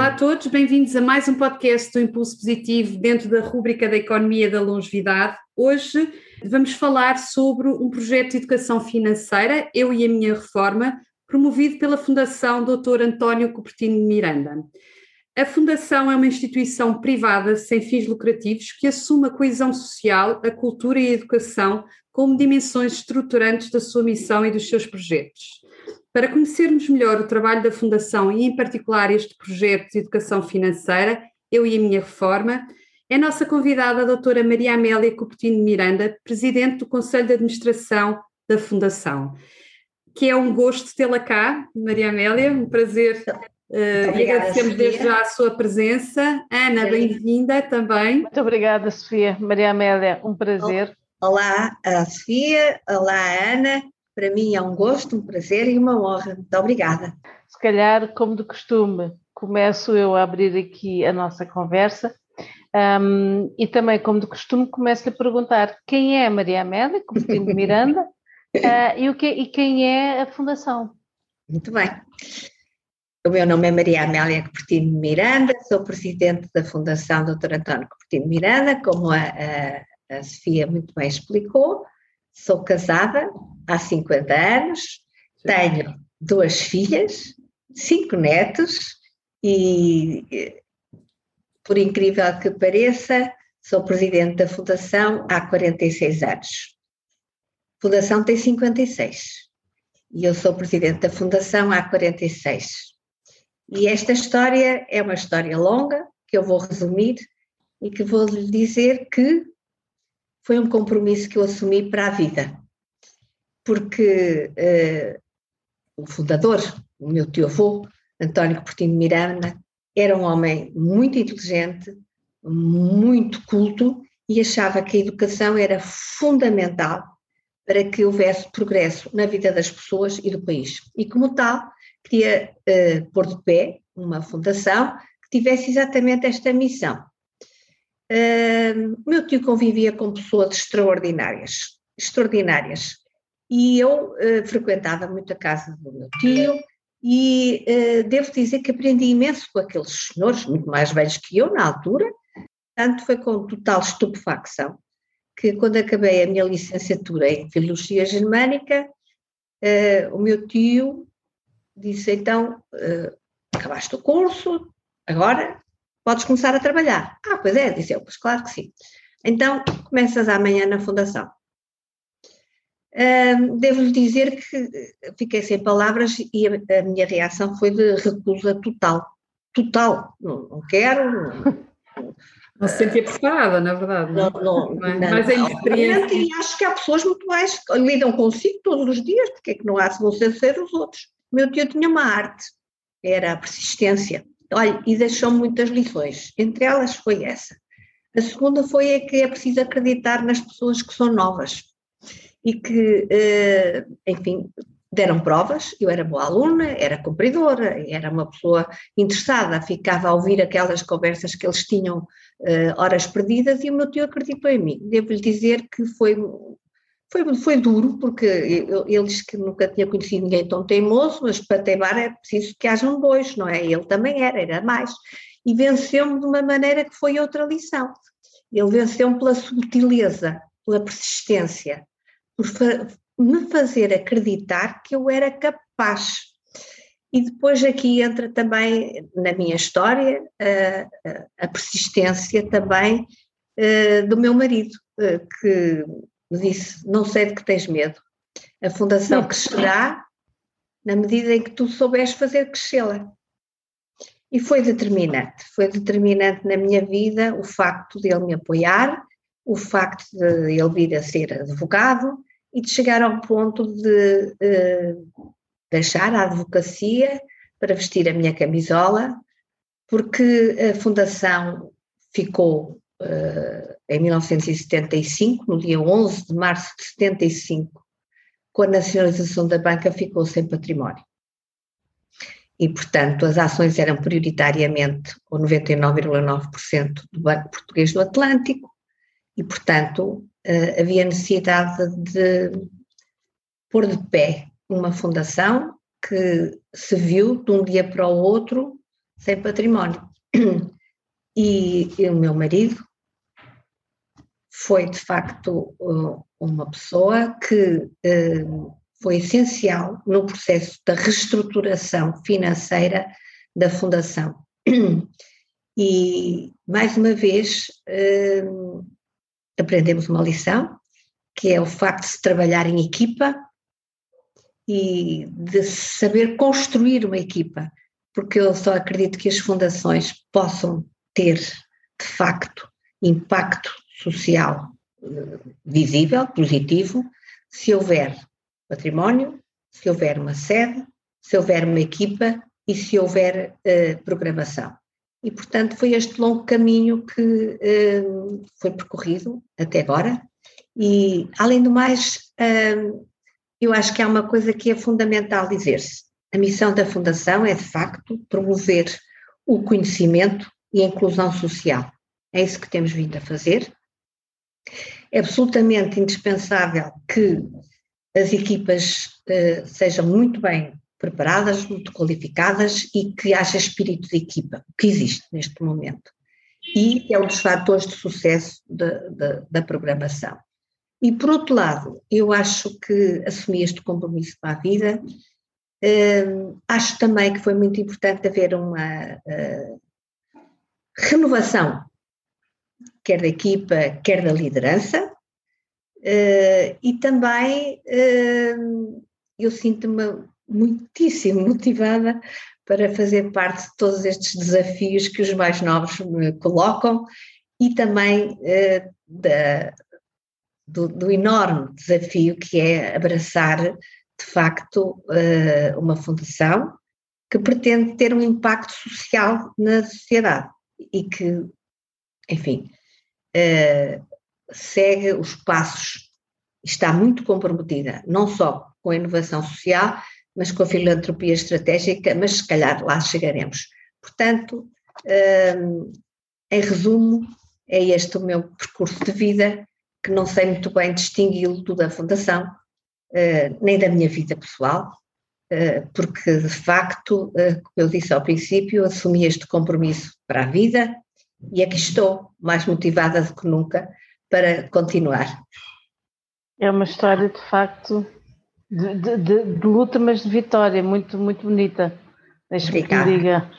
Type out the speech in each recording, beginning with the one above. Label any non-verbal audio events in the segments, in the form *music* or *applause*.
Olá a todos, bem-vindos a mais um podcast do Impulso Positivo dentro da rúbrica da Economia da Longevidade. Hoje vamos falar sobre um projeto de educação financeira, Eu e a Minha Reforma, promovido pela Fundação Dr. António Cupertino de Miranda. A Fundação é uma instituição privada sem fins lucrativos que assume a coesão social, a cultura e a educação como dimensões estruturantes da sua missão e dos seus projetos. Para conhecermos melhor o trabalho da Fundação e, em particular, este projeto de educação financeira, Eu e a Minha Reforma, é nossa convidada a doutora Maria Amélia Coutinho Miranda, Presidente do Conselho de Administração da Fundação. Que é um gosto tê-la cá, Maria Amélia, um prazer Uh, agradecemos Sofia. desde já a sua presença. Ana, bem-vinda também. Muito obrigada, Sofia. Maria Amélia, um prazer. Olá, Sofia. Olá, Ana. Para mim é um gosto, um prazer e uma honra. Muito obrigada. Se calhar, como de costume, começo eu a abrir aqui a nossa conversa. Um, e também, como de costume, começo a perguntar quem é a Maria Amélia, como de Miranda, uh, *laughs* e, o que, e quem é a Fundação. Muito bem. O meu nome é Maria Amélia Cupertino Miranda, sou presidente da Fundação Dr. António Cupertino Miranda, como a, a, a Sofia muito bem explicou. Sou casada há 50 anos, tenho duas filhas, cinco netos e, por incrível que pareça, sou presidente da Fundação há 46 anos. A Fundação tem 56 e eu sou presidente da Fundação há 46. E esta história é uma história longa que eu vou resumir e que vou lhe dizer que foi um compromisso que eu assumi para a vida porque uh, o fundador, o meu tio-avô, António Portinho Miranda, era um homem muito inteligente, muito culto e achava que a educação era fundamental para que houvesse progresso na vida das pessoas e do país. E como tal, queria uh, pôr de pé uma fundação que tivesse exatamente esta missão. Uh, meu tio convivia com pessoas extraordinárias, extraordinárias, e eu uh, frequentava muito a casa do meu tio e uh, devo dizer que aprendi imenso com aqueles senhores, muito mais velhos que eu na altura, tanto foi com total estupefacção que quando acabei a minha licenciatura em Filologia Germânica, uh, o meu tio disse então, acabaste o curso, agora podes começar a trabalhar. Ah, pois é, disse eu, pois claro que sim. Então, começas amanhã na fundação devo-lhe dizer que fiquei sem palavras e a, a, minha reação foi de recusa total. Total. Não, não quero. Não, não se sentia preparada, na verdade. Não, não, não, é? Mas é experiência. E acho que há pessoas muito mais que lidam consigo todos os dias, porque é que não há se vão ser os outros. Meu tio tinha uma arte, era a persistência. Olha, e deixou muitas lições. Entre elas foi essa. A segunda foi a que é preciso acreditar nas pessoas que são novas e que, eh, enfim, deram provas, eu era boa aluna, era cumpridora, era uma pessoa interessada, ficava a ouvir aquelas conversas que eles tinham uh, horas perdidas e o meu tio acreditou em mim. Devo-lhe dizer que foi, foi, foi duro, porque disse que nunca tinha conhecido ninguém tão teimoso, mas para teimar é preciso que hajam dois, não é? Ele também era, era mais. E venceu-me de uma maneira que foi outra lição. Ele venceu-me pela subtileza, pela persistência, por me fazer acreditar que eu era capaz. E depois aqui entra também na minha história a, a persistência também uh, do meu marido, uh, que me disse: Não sei de que tens medo, a fundação crescerá na medida em que tu souberes fazer crescê-la. E foi determinante, foi determinante na minha vida o facto de ele me apoiar, o facto de ele vir a ser advogado e de chegar ao ponto de uh, deixar a advocacia para vestir a minha camisola, porque a fundação ficou uh, em 1975, no dia 11 de março de 75, com a nacionalização da banca, ficou sem património. E, portanto, as ações eram prioritariamente o 99,9% do Banco Português do Atlântico e, portanto, eh, havia necessidade de pôr de pé uma fundação que se viu de um dia para o outro sem património. E, e o meu marido foi, de facto, eh, uma pessoa que eh, foi essencial no processo da reestruturação financeira da Fundação. E, mais uma vez, eh, aprendemos uma lição, que é o facto de se trabalhar em equipa e de saber construir uma equipa, porque eu só acredito que as fundações possam ter, de facto, impacto social eh, visível, positivo, se houver património, se houver uma sede, se houver uma equipa e se houver uh, programação. E, portanto, foi este longo caminho que uh, foi percorrido até agora. E, além do mais, uh, eu acho que há uma coisa que é fundamental dizer-se. A missão da Fundação é, de facto, promover o conhecimento e a inclusão social. É isso que temos vindo a fazer. É absolutamente indispensável que as equipas uh, sejam muito bem preparadas, muito qualificadas e que haja espírito de equipa, que existe neste momento. E é um dos fatores de sucesso de, de, da programação. E, por outro lado, eu acho que assumi este compromisso para a vida. Uh, acho também que foi muito importante haver uma uh, renovação, quer da equipa, quer da liderança, Uh, e também eu sinto-me muitíssimo motivada para fazer parte de todos estes desafios que os mais novos me colocam e também uh, da, do, do, enorme desafio que é abraçar de facto uma fundação que pretende ter um impacto social na sociedade e que, enfim, segue os passos, está muito comprometida, não só com a inovação social, mas com a filantropia estratégica, mas se calhar lá chegaremos. Portanto, hum, em resumo, é este o meu percurso de vida, que não sei muito bem distingui-lo do da Fundação, uh, nem da minha vida pessoal, uh, porque de facto, uh, como eu disse ao princípio, assumi este compromisso para a vida e aqui estou, mais motivada do que nunca, para continuar. É uma história de facto de, de, de, de luta, mas de vitória, muito, muito bonita. Deixa-me que diga.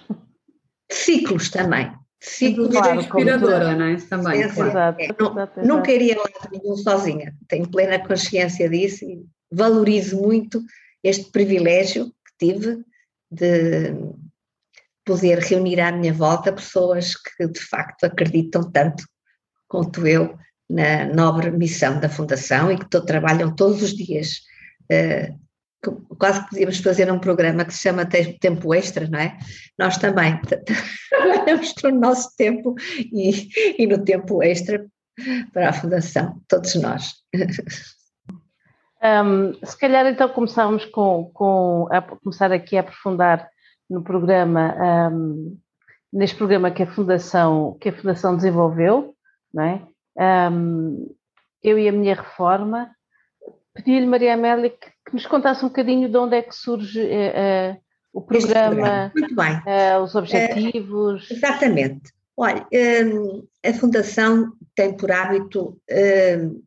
Ciclos também. Ciclos claro, inspiradora, não é? Também, claro. exato, é, não, exato, não queria lá nenhum sozinha, tenho plena consciência disso e valorizo muito este privilégio que tive de poder reunir à minha volta pessoas que de facto acreditam tanto quanto eu na nobre missão da Fundação e que trabalham todos os dias. Uh, quase podíamos fazer um programa que se chama Tempo Extra, não é? Nós também *laughs* trabalhamos no nosso tempo e, e no tempo extra para a Fundação, todos nós. Um, se calhar então começávamos com, com a começar aqui a aprofundar no programa, um, neste programa que a Fundação, que a Fundação desenvolveu, não é? um, eu e a minha reforma, pedi-lhe, Maria Amélia, que, que, nos contasse um bocadinho de onde é que surge uh, uh, o programa, uh, os objetivos. exatamente. Olha, um, a Fundação tem por hábito um,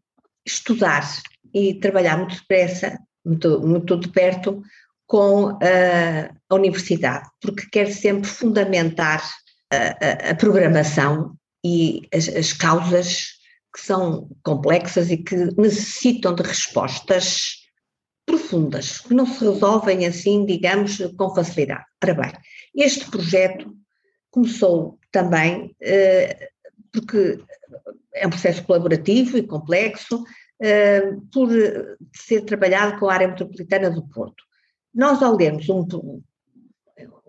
estudar e trabalhar muito depressa, muito, muito de perto, com a universidade, porque quer sempre fundamentar a, a, a programação e as, as causas que são complexas e que necessitam de respostas profundas, que não se resolvem assim, digamos, com facilidade. Ora bem, este projeto começou também eh, porque é um processo colaborativo e complexo, eh, por ser trabalhado com a área metropolitana do Porto. Nós, ao lermos um,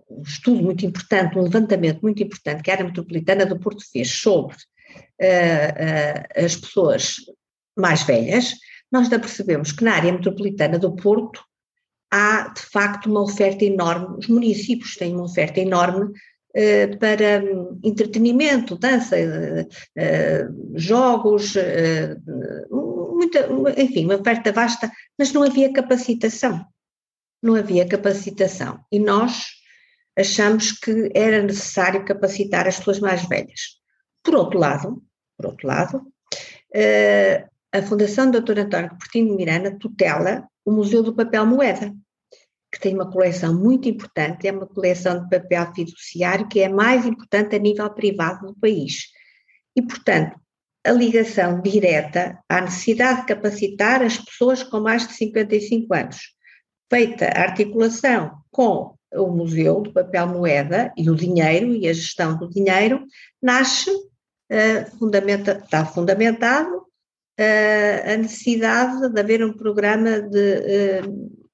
um estudo muito importante, um levantamento muito importante que a área metropolitana do Porto fez sobre uh, uh, as pessoas mais velhas, nós já percebemos que na área metropolitana do Porto há, de facto, uma oferta enorme, os municípios têm uma oferta enorme uh, para um, entretenimento, dança, jogos, muita, enfim, uma oferta vasta, mas não havia capacitação. Não havia capacitação. E nós achamos que era necessário capacitar as pessoas mais velhas. Por outro lado, por outro lado, eh, a Fundação Dr. António Portinho de Miranda tutela o Museu do Papel Moeda, que tem uma coleção muito importante, é uma coleção de papel fiduciário que é a mais importante a nível privado do país. E, portanto, a ligação direta à necessidade de capacitar as pessoas com mais de 55 anos, feita a articulação com o Museu do Papel Moeda e o dinheiro e a gestão do dinheiro, nasce, fundamenta, está fundamentado uh, a necessidade de haver um programa de, uh,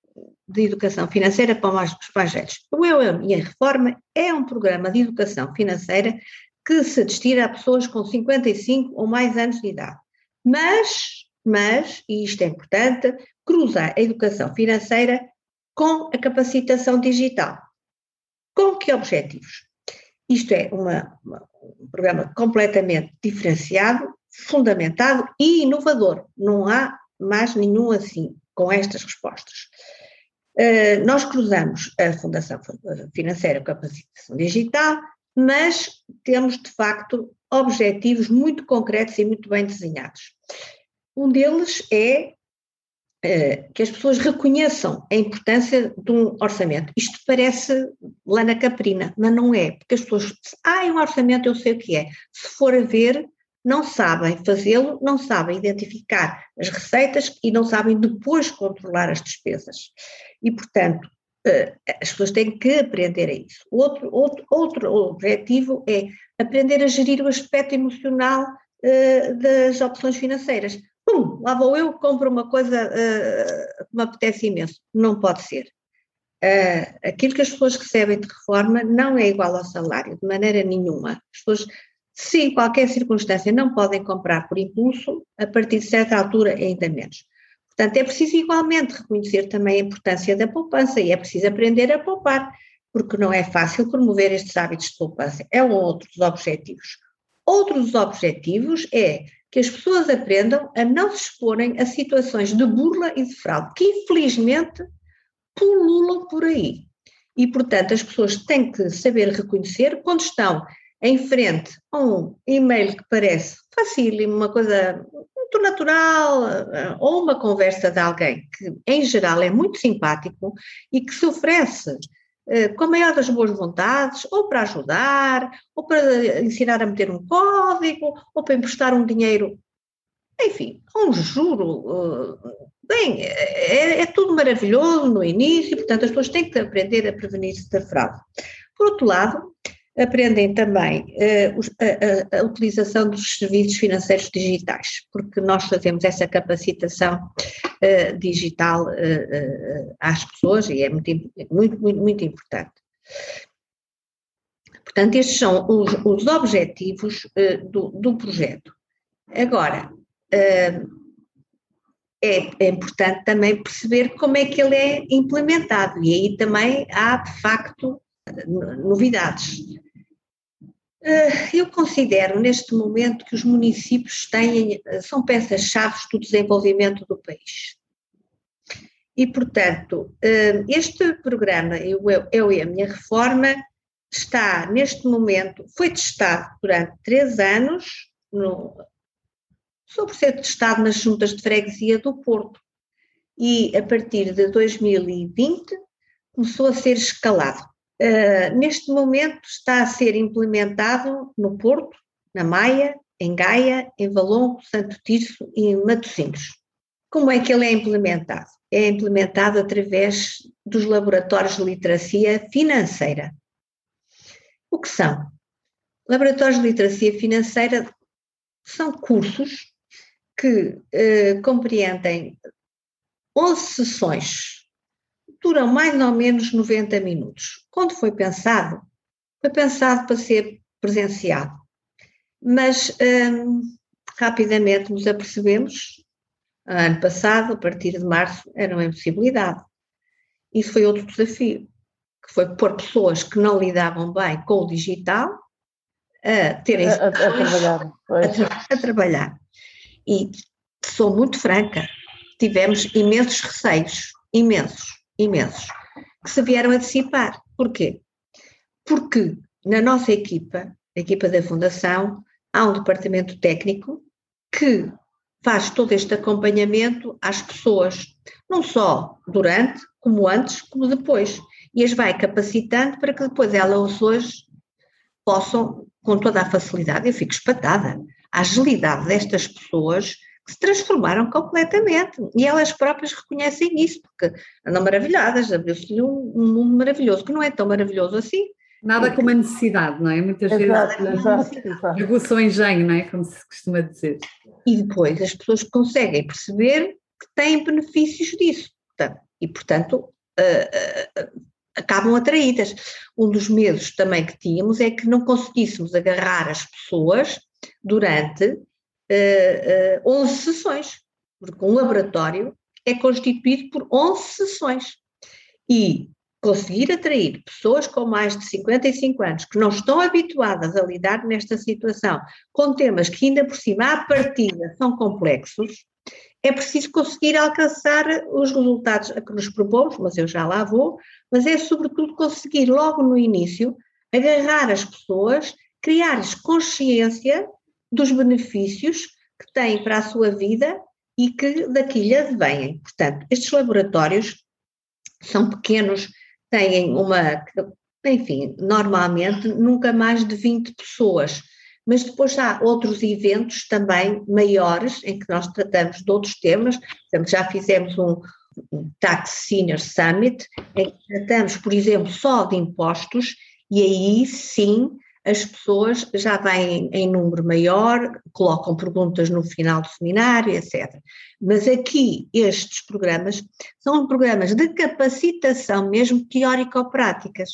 de educação financeira para os mais velhos. O Eu e a Reforma é um programa de educação financeira que se destina a pessoas com 55 ou mais anos de idade. Mas, mas, e isto é importante, cruza a educação financeira com a capacitação digital. Com que objetivos? Isto é uma, uma, um programa completamente diferenciado, fundamentado e inovador. Não há mais nenhum assim com estas respostas. Uh, nós cruzamos a Fundação Financeira com a Capacitação Digital, mas temos de facto objetivos muito concretos e muito bem desenhados. Um deles é eh, que as pessoas reconheçam a importância de um orçamento. Isto parece lá na caprina, mas não é, porque as pessoas, ah, é um orçamento, eu sei o que é. Se for a ver, não sabem fazê-lo, não sabem identificar as receitas e não sabem depois controlar as despesas. E, portanto, eh, as pessoas têm que aprender a isso. Outro, outro, outro objetivo é aprender a gerir o aspecto emocional uh, das opções financeiras pum, lá vou eu, compro uma coisa uh, que me apetece imenso. Não pode ser. Uh, aquilo que as pessoas recebem de reforma não é igual ao salário, de maneira nenhuma. As pessoas, se em qualquer circunstância não podem comprar por impulso, a partir de certa altura ainda menos. Portanto, é preciso igualmente reconhecer também a importância da poupança e é preciso aprender a poupar, porque não é fácil promover estes hábitos de poupança. É um outro dos objetivos. Outro dos objetivos é que as pessoas aprendam a não se exporem a situações de burla e de fraude, que infelizmente pululam por aí. E, portanto, as pessoas têm que saber reconhecer quando estão em frente a um e-mail que parece facílimo, uma coisa muito natural, ou uma conversa de alguém que, em geral, é muito simpático e que se oferece eh, com a maior das boas vontades, ou para ajudar, ou para ensinar a meter um código, ou para emprestar um dinheiro, enfim, um juro. Eh, bem, é, é tudo maravilhoso no início, portanto, as pessoas têm que aprender a prevenir-se da fraude. Por outro lado, aprendem também uh, a, a, utilização dos serviços financeiros digitais, porque nós fazemos essa capacitação uh, digital uh, às pessoas e é muito, muito, muito, muito importante. Portanto, estes são os, os objetivos do, do, projeto. Agora, é, é, importante também perceber como é que ele é implementado, e aí também há, de facto, novidades. Eh, eu considero neste momento que os municípios têm, são peças-chave do desenvolvimento do país. E, portanto, eh, este programa, Eu, e a Minha Reforma, está neste momento, foi testado durante três anos, no, sobre ser testado nas juntas de freguesia do Porto. E a partir de 2020 começou a ser escalado. Uh, neste momento está a ser implementado no Porto, na Maia, em Gaia, em Valongo, Santo Tirso e em Matosinhos. Como é que ele é implementado? É implementado através dos laboratórios de literacia financeira. O que são? Laboratórios de literacia financeira são cursos que eh, compreendem 11 sessões, duram mais ou menos 90 minutos. Quando foi pensado, foi pensado para ser presenciado, mas hum, rapidamente nos apercebemos, ano passado, a partir de março, era uma impossibilidade. Isso foi outro desafio, que foi pôr pessoas que não lidavam bem com o digital a terem a, a, a trabalhar. A, a, trabalhar. E sou muito franca, tivemos imensos receios, imensos, imensos, que se vieram a dissipar. Porquê? Porque na nossa equipa, a equipa da Fundação, há um departamento técnico que faz todo este acompanhamento às pessoas, não só durante, como antes, como depois, e as vai capacitando para que depois elas hoje possam, com toda a facilidade, eu fico espantada, a agilidade destas pessoas que se transformaram completamente e elas próprias reconhecem isso, porque andam maravilhadas, abriu-se-lhe um, um, mundo maravilhoso, que não é tão maravilhoso assim. Nada porque... como a necessidade, não é? Muitas exato, vezes aguça o engenho, não é? Como se costuma dizer. E depois as pessoas conseguem perceber que têm benefícios disso. E, portanto, uh, uh, acabam atraídas. Um dos medos também que tínhamos é que não conseguíssemos agarrar as pessoas durante uh, uh, 11 sessões, porque um laboratório é constituído por 11 sessões. E conseguir atrair pessoas com mais de 55 anos que não estão habituadas a lidar nesta situação, com temas que ainda por cima à partida são complexos, é preciso conseguir alcançar os resultados a que nos propomos, mas eu já lá vou, mas é sobretudo conseguir logo no início agarrar as pessoas, criar-lhes consciência dos benefícios que têm para a sua vida e que daqui lhe advêm. Portanto, estes laboratórios são pequenos, têm uma, enfim, normalmente nunca mais de 20 pessoas, mas depois há outros eventos também maiores em que nós tratamos de outros temas, já fizemos um, um Tax Senior Summit, em que tratamos, por exemplo, só de impostos, e aí sim as pessoas já vêm em número maior, colocam perguntas no final do seminário, etc. Mas aqui estes programas são programas de capacitação mesmo teórico-práticas,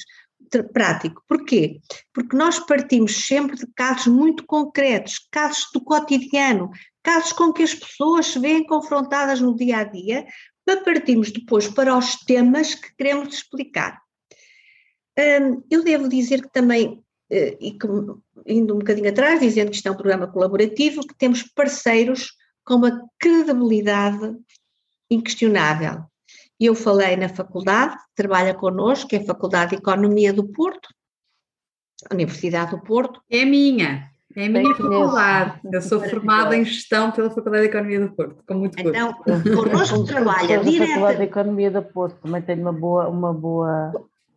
prático. Porquê? Porque nós partimos sempre de casos muito concretos, casos do cotidiano, casos com que as pessoas se veem confrontadas no dia a dia, para partirmos depois para os temas que queremos explicar. Hum, eu devo dizer que também e que, indo um bocadinho atrás, dizendo que isto é um programa colaborativo, que temos parceiros com uma credibilidade inquestionável. Eu falei na faculdade, trabalha connosco, que é a Faculdade de Economia do Porto, a Universidade do Porto. É minha, é a minha faculdade. Eu sou formada em gestão pela Faculdade de Economia do Porto, com muito gosto. Então, connosco trabalha direto. A Faculdade de Economia do Porto também tem uma boa, uma boa,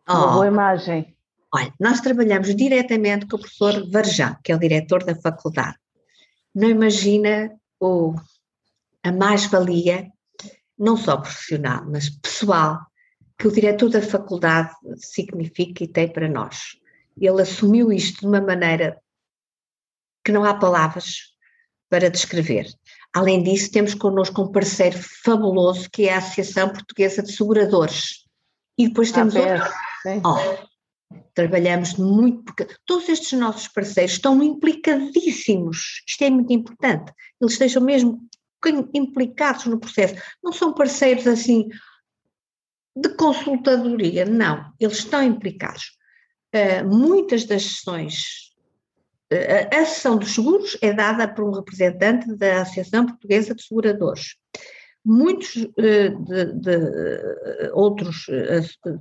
uma oh. boa imagem. Olha, nós trabalhamos diretamente com o professor Varjão, que é o diretor da faculdade. Não imagina o, a mais-valia, não só profissional, mas pessoal, que o diretor da faculdade significa e tem para nós. Ele assumiu isto de uma maneira que não há palavras para descrever. Além disso, temos connosco um parceiro fabuloso que é a Associação Portuguesa de Seguradores. E depois temos ah, outro. Oh, Trabalhamos muito, porque todos estes nossos parceiros estão implicadíssimos, isto é muito importante, eles estejam mesmo implicados no processo, não são parceiros assim de consultadoria, não, eles estão implicados. Uh, muitas das sessões, uh, a sessão dos seguros é dada por um representante da Associação Portuguesa de Seguradores. Muitos uh, de, de outros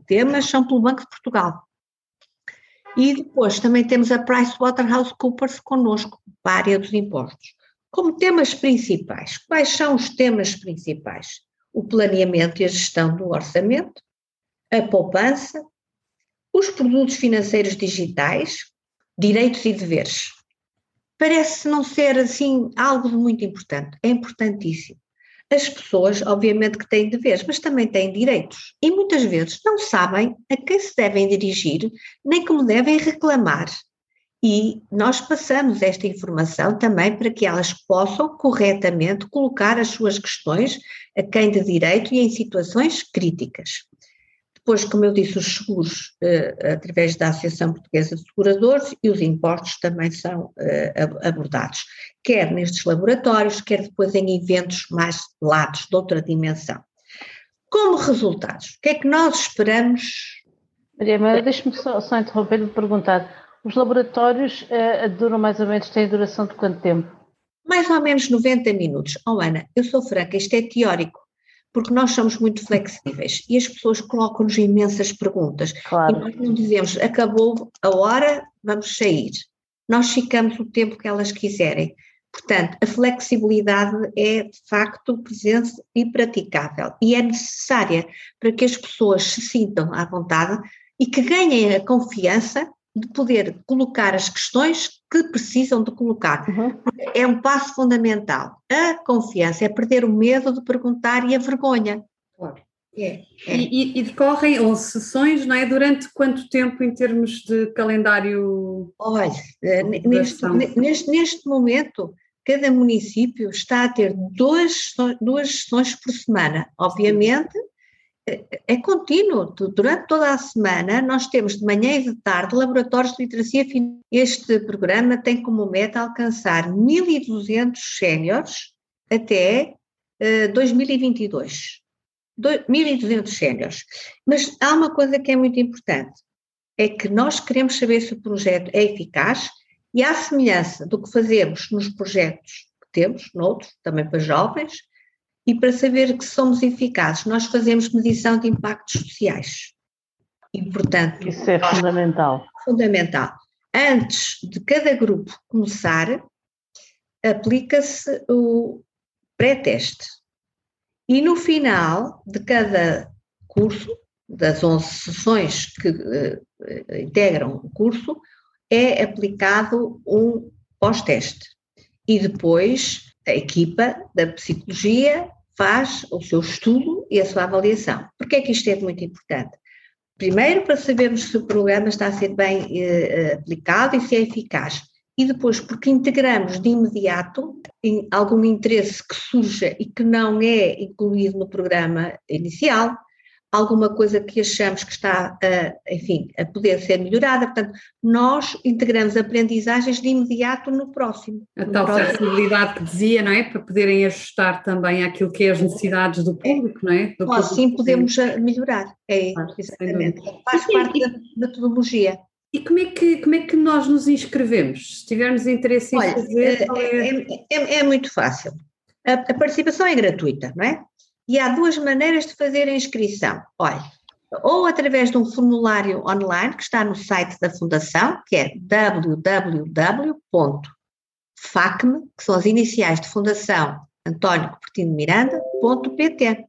temas são pelo Banco de Portugal. E depois também temos a PricewaterhouseCoopers connosco, para a área dos impostos. Como temas principais, quais são os temas principais? O planeamento e a gestão do orçamento, a poupança, os produtos financeiros digitais, direitos e deveres. parece não ser assim algo muito importante. É importantíssimo. As pessoas, obviamente, que têm deveres, mas também têm direitos. E muitas vezes não sabem a quem se devem dirigir, nem como devem reclamar. E nós passamos esta informação também para que elas possam corretamente colocar as suas questões a quem de direito e em situações críticas. Depois, como eu disse, os seguros, eh, através da Associação Portuguesa de Seguradores, e os impostos também são eh, abordados, quer nestes laboratórios, quer depois em eventos mais lados, de outra dimensão. Como resultados, o que é que nós esperamos? Maria Maria, deixe-me só, só interromper e perguntar. Os laboratórios uh, duram mais ou menos, têm duração de quanto tempo? Mais ou menos 90 minutos. Oh Ana, eu sou franca, isto é teórico porque nós somos muito flexíveis e as pessoas colocam-nos imensas perguntas. Claro. E nós não dizemos, acabou a hora, vamos sair. Nós ficamos o tempo que elas quiserem. Portanto, a flexibilidade é de facto presente e praticável e é necessária para que as pessoas se sintam à vontade e que ganhem a confiança de poder colocar as questões que precisam de colocar. Uhum. É um passo fundamental. A confiança é perder o medo de perguntar e a vergonha. Claro. É, é. E, e, decorrem ou sessões, não é? Durante quanto tempo em termos de calendário? Olha, eh, neste, neste, neste momento, cada município está a ter duas, duas sessões por semana. Obviamente, é contínuo. Durante toda a semana, nós temos de manhã e de tarde laboratórios de literacia financeira. Este programa tem como meta alcançar 1.200 séniores até uh, 2022. 1.200 séniores. Mas há uma coisa que é muito importante: é que nós queremos saber se o projeto é eficaz e, à semelhança do que fazemos nos projetos que temos, noutros, também para jovens, e para saber que somos eficazes, nós fazemos medição de impactos sociais. E, portanto. Isso é fundamental. Fundamental. Antes de cada grupo começar, aplica-se o pré-teste. E no final de cada curso, das 11 sessões que uh, integram o curso, é aplicado um pós-teste. E depois a equipa da psicologia faz o seu estudo e a sua avaliação. Por que é que isto é muito importante? Primeiro, para sabermos se o programa está a ser bem eh, aplicado e se é eficaz. E depois, porque integramos de imediato algum interesse que surja e que não é incluído no programa inicial, alguma coisa que achamos que está, a, enfim, a poder ser melhorada. Portanto, nós integramos aprendizagens de imediato no próximo. A tal próximo. flexibilidade que dizia, não é? Para poderem ajustar também aquilo que é as necessidades do público, não é? Do assim podemos melhorar. É, exatamente. Faz parte da metodologia. E como é, que, como é que nós nos inscrevemos? Se tivermos interesse em Olha, fazer. É, é, é, é, muito fácil. A, a participação é gratuita, não é? E há duas maneiras de fazer a inscrição. Olha, ou através de um formulário online que está no site da Fundação, que é www.facme, que são as iniciais de Fundação António Cupertino Miranda.pt.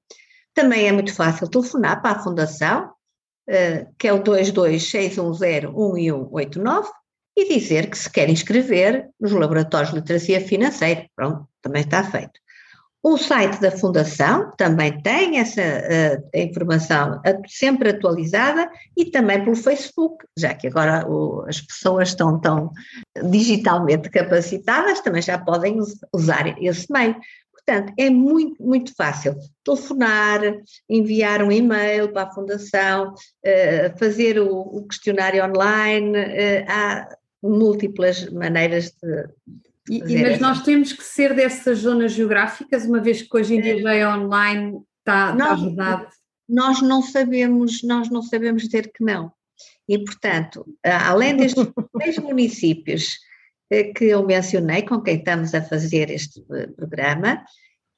Também é muito fácil telefonar para a Fundação, eh, que é o 226101189, e dizer que se quer inscrever nos laboratórios de literacia financeira. Pronto, também está feito. O site da Fundação também tem essa uh, informação sempre atualizada e também pelo Facebook, já que agora o, as pessoas estão tão digitalmente capacitadas, também já podem usar esse meio. Portanto, é muito, muito fácil telefonar, enviar um e-mail para a Fundação, uh, fazer o, o, questionário online, uh, há múltiplas maneiras de, e, mas nós temos que ser dessas zonas geográficas, uma vez que hoje em dia já é online, está, está verdade. Nós não sabemos, nós não sabemos dizer que não. E, portanto, além destes *laughs* três municípios eh, que eu mencionei, com quem estamos a fazer este eh, programa,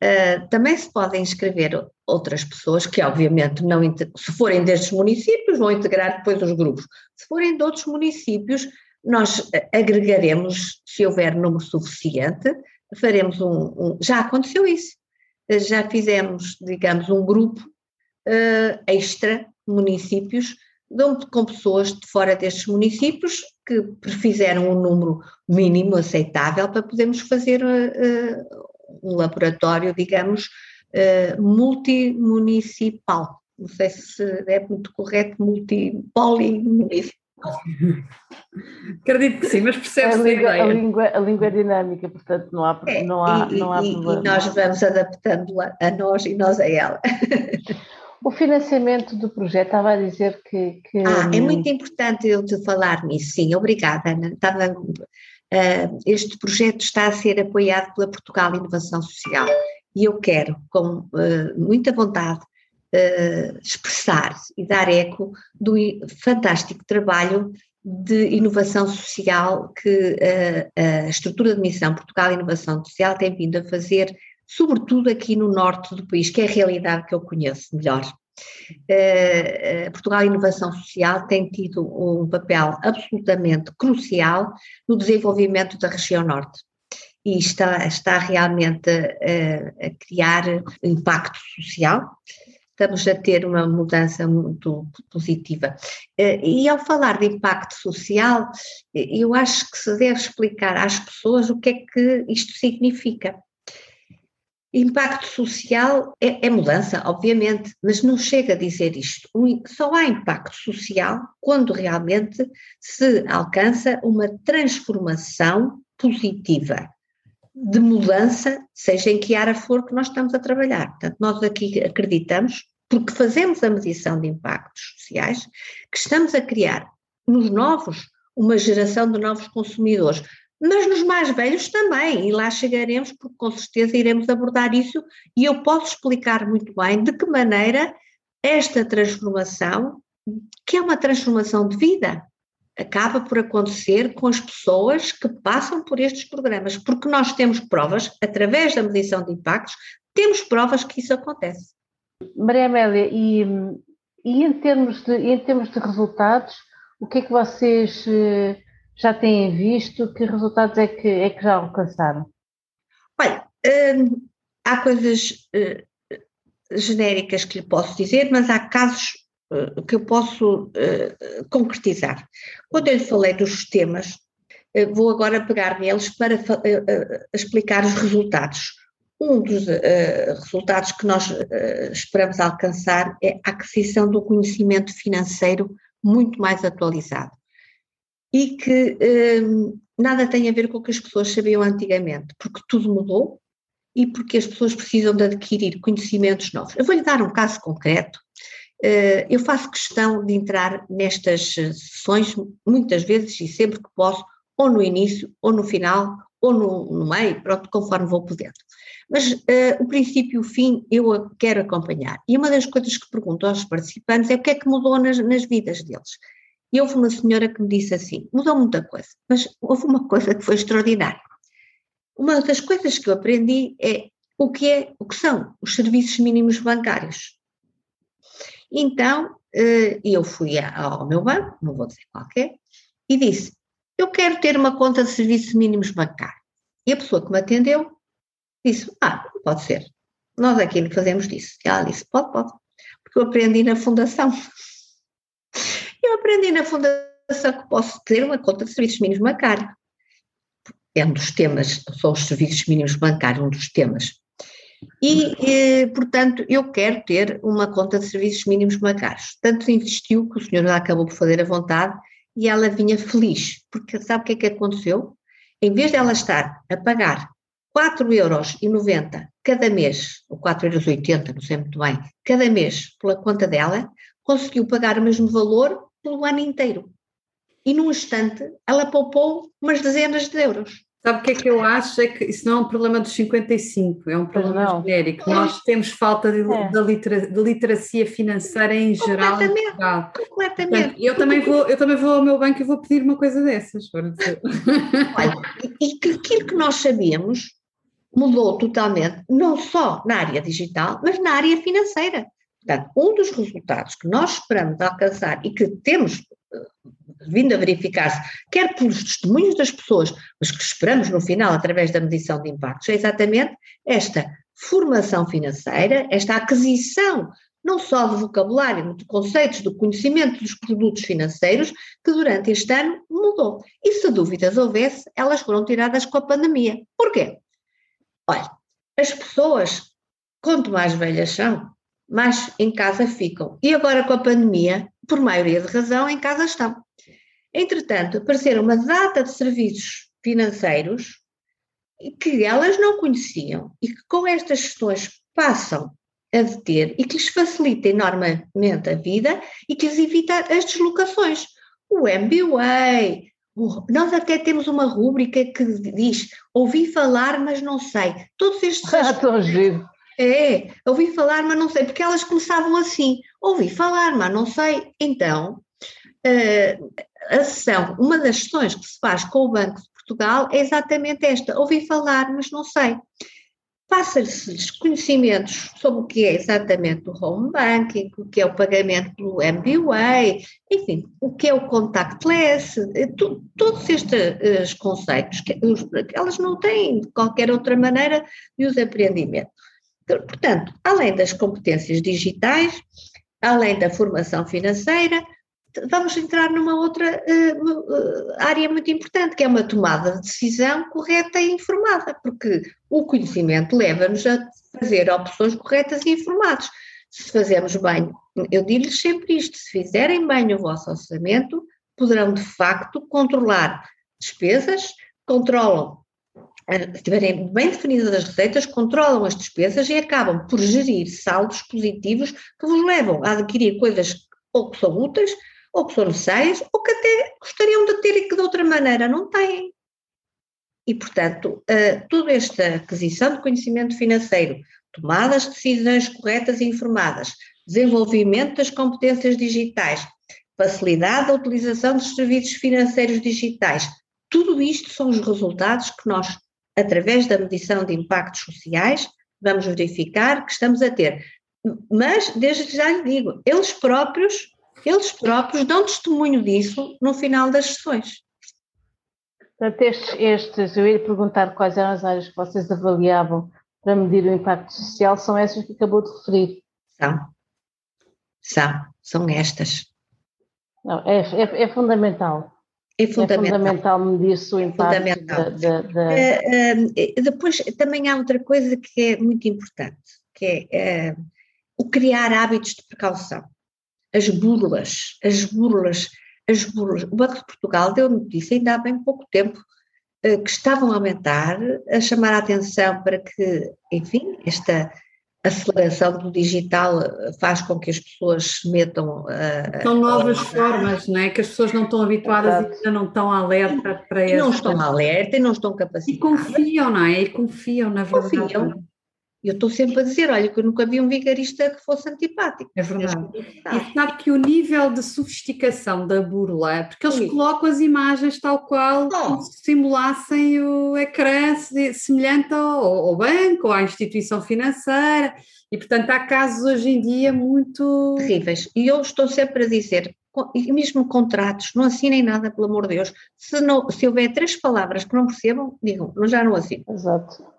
eh, também se podem inscrever outras pessoas que, obviamente, não, se forem destes municípios, vão integrar depois os grupos. Se forem de outros municípios, nós agregaremos, se houver número suficiente, faremos um, um já aconteceu isso, já fizemos, digamos, um grupo uh, extra municípios com pessoas de fora destes municípios que fizeram um número mínimo aceitável para podermos fazer uh, um laboratório, digamos, uh, multimunicipal. Não sei se é muito correto, multipolimunicipal. Acredito que sim, mas percebe-se a, língua, a, língua, a língua é dinâmica, portanto não há, é, não há, e, não há e, problema. E nós vamos adaptando-la a nós e nós a ela. O financiamento do projeto, estava a dizer que. que... Ah, é muito importante eu te falar nisso, sim, obrigada, Ana. Estava, uh, este projeto está a ser apoiado pela Portugal Inovação Social e eu quero, com uh, muita vontade, uh, expressar e dar eco do fantástico trabalho de inovação social que a estrutura de missão Portugal Inovação Social tem vindo a fazer sobretudo aqui no norte do país, que é a realidade que eu conheço melhor. Uh, Portugal Inovação Social tem tido um papel absolutamente crucial no desenvolvimento da região norte e está, está realmente a criar impacto social. Estamos a ter uma mudança muito positiva. Uh, e ao falar de impacto social, eu acho que se deve explicar às pessoas o que é que isto significa. Impacto social é, é, mudança, obviamente, mas não chega a dizer isto. Só há impacto social quando realmente se alcança uma transformação positiva, de mudança, seja em que área for que nós estamos a trabalhar. Portanto, nós aqui acreditamos, porque fazemos a medição de impactos sociais, que estamos a criar nos novos uma geração de novos consumidores, mas nos mais velhos também, e lá chegaremos, porque com certeza iremos abordar isso, e eu posso explicar muito bem de que maneira esta transformação, que é uma transformação de vida, acaba por acontecer com as pessoas que passam por estes programas, porque nós temos provas, através da medição de impactos, temos provas que isso acontece. Maria Amélia, e, e em, termos de, em termos de resultados, o que é que vocês eh, já têm visto? Que resultados é que, é que já alcançaram? Olha, hum, há coisas uh, genéricas que lhe posso dizer, mas há casos que eu posso uh, concretizar. Quando eu lhe falei dos sistemas, vou agora pegar neles para explicar os resultados. Um dos resultados que nós esperamos alcançar é a aquisição do conhecimento financeiro muito mais atualizado e que nada tem a ver com o que as pessoas sabiam antigamente, porque tudo mudou e porque as pessoas precisam de adquirir conhecimentos novos. Eu vou-lhe dar um caso concreto. Uh, eu faço questão de entrar nestas sessões muitas vezes e sempre que posso, ou no início, ou no final, ou no, no meio, pronto, conforme vou podendo. Mas uh, o princípio e o fim eu quero acompanhar. E uma das coisas que pergunto aos participantes é o que é que mudou nas, nas vidas deles. E houve uma senhora que me disse assim: mudou muita coisa, mas houve uma coisa que foi extraordinária. Uma das coisas que eu aprendi é o que é, o que são os serviços mínimos bancários. Então, eh, eu fui ao meu banco, não vou dizer qualquer, e disse: Eu quero ter uma conta de serviços mínimos bancários. E a pessoa que me atendeu disse: Ah, pode ser. Nós aqui fazemos disso. E ela disse: Pode, pode. Porque eu aprendi na fundação. *laughs* Eu aprendi na fundação que posso ter uma conta de serviços mínimos bancários. É um dos temas, são os serviços mínimos bancários, um dos temas. E, e, portanto, eu quero ter uma conta de serviços mínimos bancários. Tanto insistiu que o senhor acabou por fazer a vontade e ela vinha feliz, porque sabe o que é que aconteceu? Em vez de ela estar a pagar 4,90 euros cada mês, ou 4,80 euros, não sei muito bem, cada mês pela conta dela, conseguiu pagar o mesmo valor pelo ano inteiro. E num instante ela poupou umas dezenas de euros. Sabe o que é que eu acho? É que isso não é um problema dos 55, é um problema não. genérico. Nós temos falta de, é. de, litera, de literacia financeira em geral. Completamente. completamente. Portanto, eu, também vou, eu também vou ao meu banco e vou pedir uma coisa dessas. Olha, e que aquilo que nós sabíamos mudou totalmente, não só na área digital, mas na área financeira. Portanto, um dos resultados que nós esperamos alcançar e que temos vindo a verificar-se, quer pelos testemunhos das pessoas, mas que esperamos no final, através da medição de impactos, é exatamente esta formação financeira, esta aquisição não só do vocabulário, de conceitos, do conhecimento dos produtos financeiros, que durante este ano mudou. E se dúvidas houvesse, elas foram tiradas com a pandemia. Porquê? Olha, as pessoas, quanto mais velhas são, mais em casa ficam. E agora com a pandemia, por maioria de razão, em casa estão. Entretanto, apareceram uma data de serviços financeiros que elas não conheciam e que com estas questões passam a ter e que lhes facilita enormemente a vida e que lhes evita as deslocações. O MBA, nós até temos uma rúbrica que diz ouvi falar, mas não sei. Todos estes. *laughs* Ah, tão giro. É, ouvi falar, mas não sei, porque elas começavam assim, ouvi falar, mas não sei. Então, uh, a sessão, uma das sessões que se faz com o Banco de Portugal é exatamente esta, ouvi falar, mas não sei passa-lhes conhecimentos sobre o que é exatamente o home banking, o que é o pagamento pelo MBWay, enfim, o que é o contactless, eh, todos estes conceitos que elas não têm qualquer outra maneira de os apreendimento. Portanto, além das competências digitais, além da formação financeira, vamos entrar numa outra uh, área muito importante, que é uma tomada de decisão correta e informada, porque o conhecimento leva-nos a fazer opções corretas e informadas. Se fazemos bem, eu digo-lhes sempre isto: se fizerem bem o vosso orçamento, poderão de facto controlar despesas, controlam, se estiverem bem definidas as receitas, controlam as despesas e acabam por gerir saldos positivos que vos levam a adquirir coisas ou que são úteis ou que são necessárias, ou que até gostariam de ter e que de outra maneira não têm. E, portanto, uh, toda esta aquisição de conhecimento financeiro, tomadas de decisões corretas e informadas, desenvolvimento das competências digitais, facilidade da utilização dos serviços financeiros digitais, tudo isto são os resultados que nós, através da medição de impactos sociais, vamos verificar que estamos a ter. Mas, desde já lhe digo, eles próprios eles próprios dão testemunho disso no final das sessões. Portanto, estes, estes, eu ia perguntar quais eram as áreas que vocês avaliavam para medir o impacto social, são essas que acabou de referir. São. São, são estas. Não, é, é, é fundamental. É fundamental. É fundamental medir-se o é impacto da, da, da... Uh, uh, depois também há outra coisa que é muito importante, que é uh, o criar hábitos de precaução as burlas, as burlas, as burlas. O Banco de Portugal deu notícia ainda há bem pouco tempo eh, que estavam a aumentar, a chamar a atenção para que, enfim, esta aceleração do digital eh, faz com que as pessoas se metam. Uh, São novas uh, formas, não é? Que as pessoas não estão habituadas e ainda não estão alerta para isso. Não estão alerta e não estão capacitadas. E confiam, não é? E confiam, na verdade. Confiam, eu estou sempre a dizer, olha, que eu nunca vi um vigarista que fosse antipático. É verdade. E sabe que o nível de sofisticação da burla, porque eles Sim. colocam as imagens tal qual, oh. como se simulassem o ecrã semelhante ao, ao banco ou à instituição financeira, e portanto há casos hoje em dia muito... Terríveis. E eu estou sempre a dizer, mesmo contratos, não assinem nada, pelo amor de Deus. Se, não, se houver três palavras que não percebam, digam, já não assino. Exato.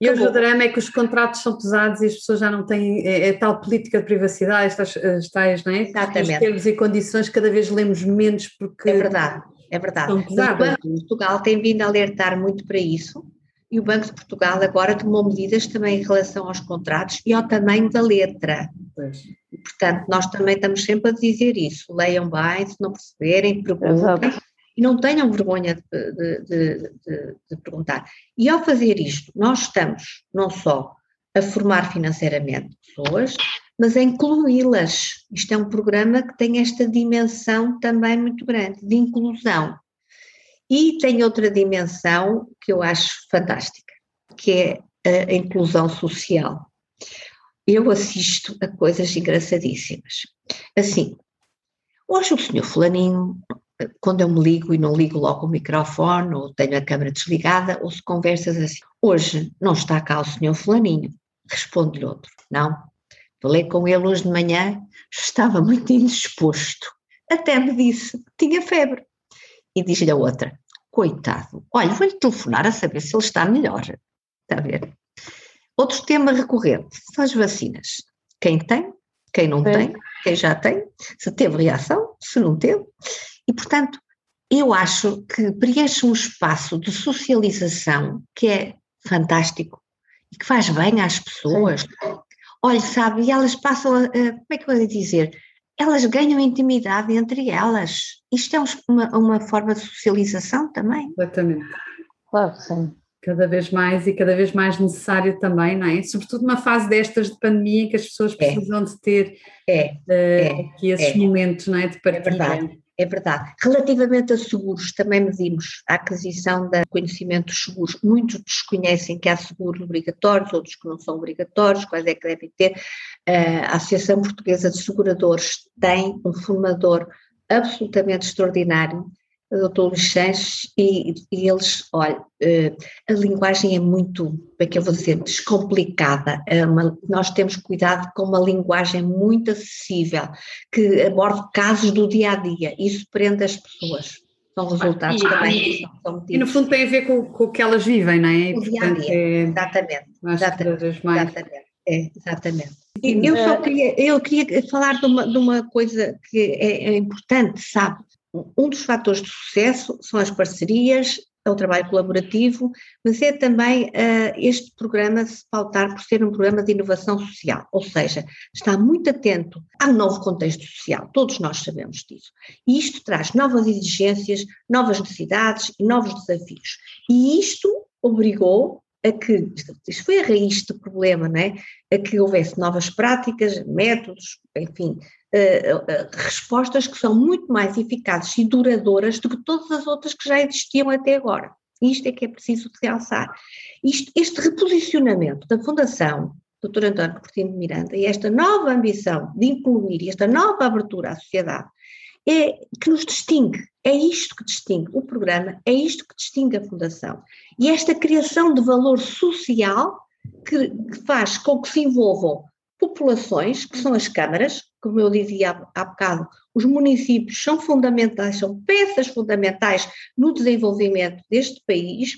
E hoje o drama é que os contratos são pesados e as pessoas já não têm é, é tal política de privacidade, estas, as tais, não é? Exatamente. Os termos e condições cada vez lemos menos porque. É verdade, é verdade. O Banco de Portugal tem vindo a alertar muito para isso e o Banco de Portugal agora tomou medidas também em relação aos contratos e ao tamanho da letra. Pois. Portanto, nós também estamos sempre a dizer isso. Leiam bem, se não perceberem, perguntem e não tenham vergonha de, de, de, de, perguntar. E ao fazer isto, nós estamos não só a formar financeiramente pessoas, mas a incluí-las. Isto é um programa que tem esta dimensão também muito grande, de inclusão. E tem outra dimensão que eu acho fantástica, que é a inclusão social. Eu assisto a coisas engraçadíssimas. Assim, hoje o senhor fulaninho quando eu me ligo e não ligo logo o microfone, ou tenho a câmera desligada, ou se conversas assim. Hoje não está cá o senhor fulaninho, responde-lhe outro, não. Falei com ele hoje de manhã, estava muito indisposto, até me disse que tinha febre. E diz-lhe a outra, coitado, olha, vou-lhe telefonar a saber se ele está melhor. Está a ver? Outro tema recorrente, são as vacinas. Quem tem, quem não tem, quem já tem, se teve reação, se não teve. E, portanto, eu acho que preenche um espaço de socialização que é fantástico e que faz bem às pessoas. Sim. Olha, sabe, e elas passam a, como é que eu vou dizer? Elas ganham intimidade entre elas. Isto é uma, uma forma de socialização também. Completamente. Claro, sim cada vez mais e cada vez mais necessário também, não é? Sobretudo numa fase destas de pandemia em que as pessoas é. precisam é. de ter é. Uh, é. aqui esses é. momentos, não é? De partilha. É verdade. É verdade. Relativamente a seguros, também medimos a aquisição de conhecimento dos seguros. Muitos desconhecem que há seguros obrigatórios, outros que não são obrigatórios, quais é que devem ter. Eh, a Associação Portuguesa de Seguradores tem um formador absolutamente extraordinário, doutor Luís Sanches, e, e, eles, olha, eh, a linguagem é muito, como é que eu vou dizer, descomplicada, é uma, nós temos cuidado com uma linguagem muito acessível, que aborde casos do dia a dia, isso prende as pessoas. São resultados e, também. E, são e no fundo tem a ver com, com o que elas vivem, não é? O dia a dia, é, exatamente. Exatamente, exatamente. É, exatamente. Eu só queria, eu queria falar de uma, de uma coisa que é, é importante, sabe? Um dos fatores de sucesso são as parcerias, é o trabalho colaborativo, mas é também uh, este programa se pautar por ser um programa de inovação social, ou seja, está muito atento ao novo contexto social, todos nós sabemos disso. E isto traz novas exigências, novas necessidades e novos desafios. E isto obrigou a que, isto foi a raiz do problema, não é? A que houvesse novas práticas, métodos, enfim, respostas que são muito mais eficazes e duradouras do que todas as outras que já existiam até agora. Isto é que é preciso realçar. Isto, este reposicionamento da Fundação Dr. António Cortino de Miranda e esta nova ambição de incluir esta nova abertura à sociedade é que nos distingue, é isto que distingue o programa, é isto que distingue a Fundação. E esta criação de valor social que, que faz com que se envolvam populações, que são as câmaras, como eu dizia há, bocado, os municípios são fundamentais, são peças fundamentais no desenvolvimento deste país.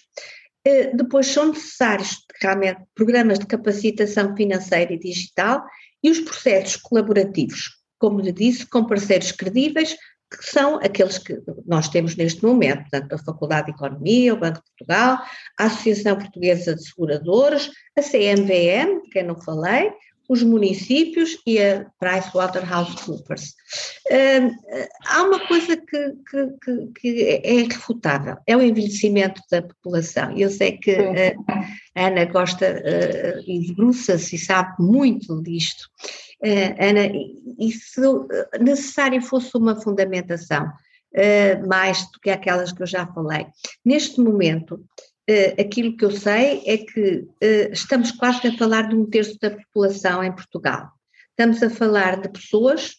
Eh, depois são necessários realmente programas de capacitação financeira e digital e os processos colaborativos, como lhe disse, com parceiros credíveis, que são aqueles que nós temos neste momento, portanto, a Faculdade de Economia, o Banco de Portugal, a Associação Portuguesa de Seguradores, a CMVM, que eu não falei, os municípios e a PricewaterhouseCoopers. Uh, há uma coisa que, que, que, é irrefutável, é o envelhecimento da população. Eu sei que uh, a Ana gosta uh, e debruça-se e sabe muito disto. Uh, Ana, e se necessário fosse uma fundamentação mais do que aquelas que eu já falei, neste momento aquilo que eu sei é que uh, estamos quase a falar de um terço da população em Portugal. Estamos a falar de pessoas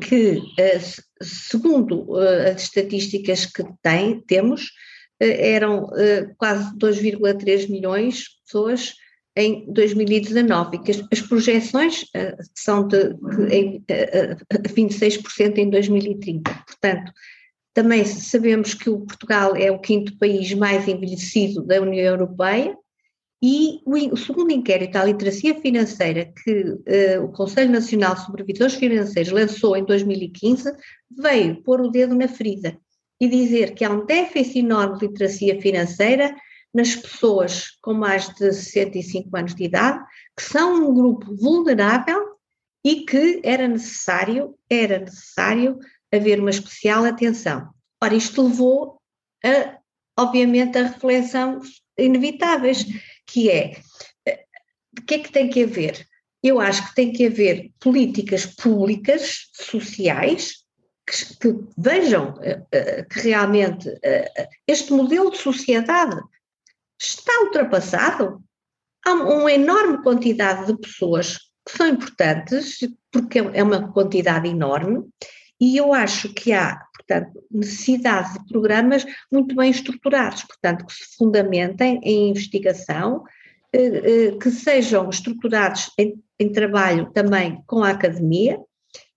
que, uh, segundo as estatísticas que tem, temos, eram quase 2,3 milhões de pessoas em 2019 e que as, as projeções são de, de em, 26% em 2030. Portanto, também sabemos que o Portugal é o quinto país mais envelhecido da União Europeia e o, segundo inquérito à literacia financeira que uh, o Conselho Nacional de Supervisores Financeiros lançou em 2015 veio pôr o dedo na ferida e dizer que há um déficit enorme de literacia financeira nas pessoas com mais de 65 anos de idade, que são um grupo vulnerável e que era necessário, era necessário haver uma especial atenção. Ora, isto levou, a, obviamente, a reflexões inevitáveis, que é, o que é que tem que haver? Eu acho que tem que haver políticas públicas, sociais, que, que vejam uh, que realmente uh, este modelo de sociedade está ultrapassado. Há uma enorme quantidade de pessoas que são importantes, porque é uma quantidade enorme, e eu acho que há, portanto, necessidade de programas muito bem estruturados, portanto, que se fundamentem em investigação, eh, eh, que sejam estruturados em, em trabalho também com a academia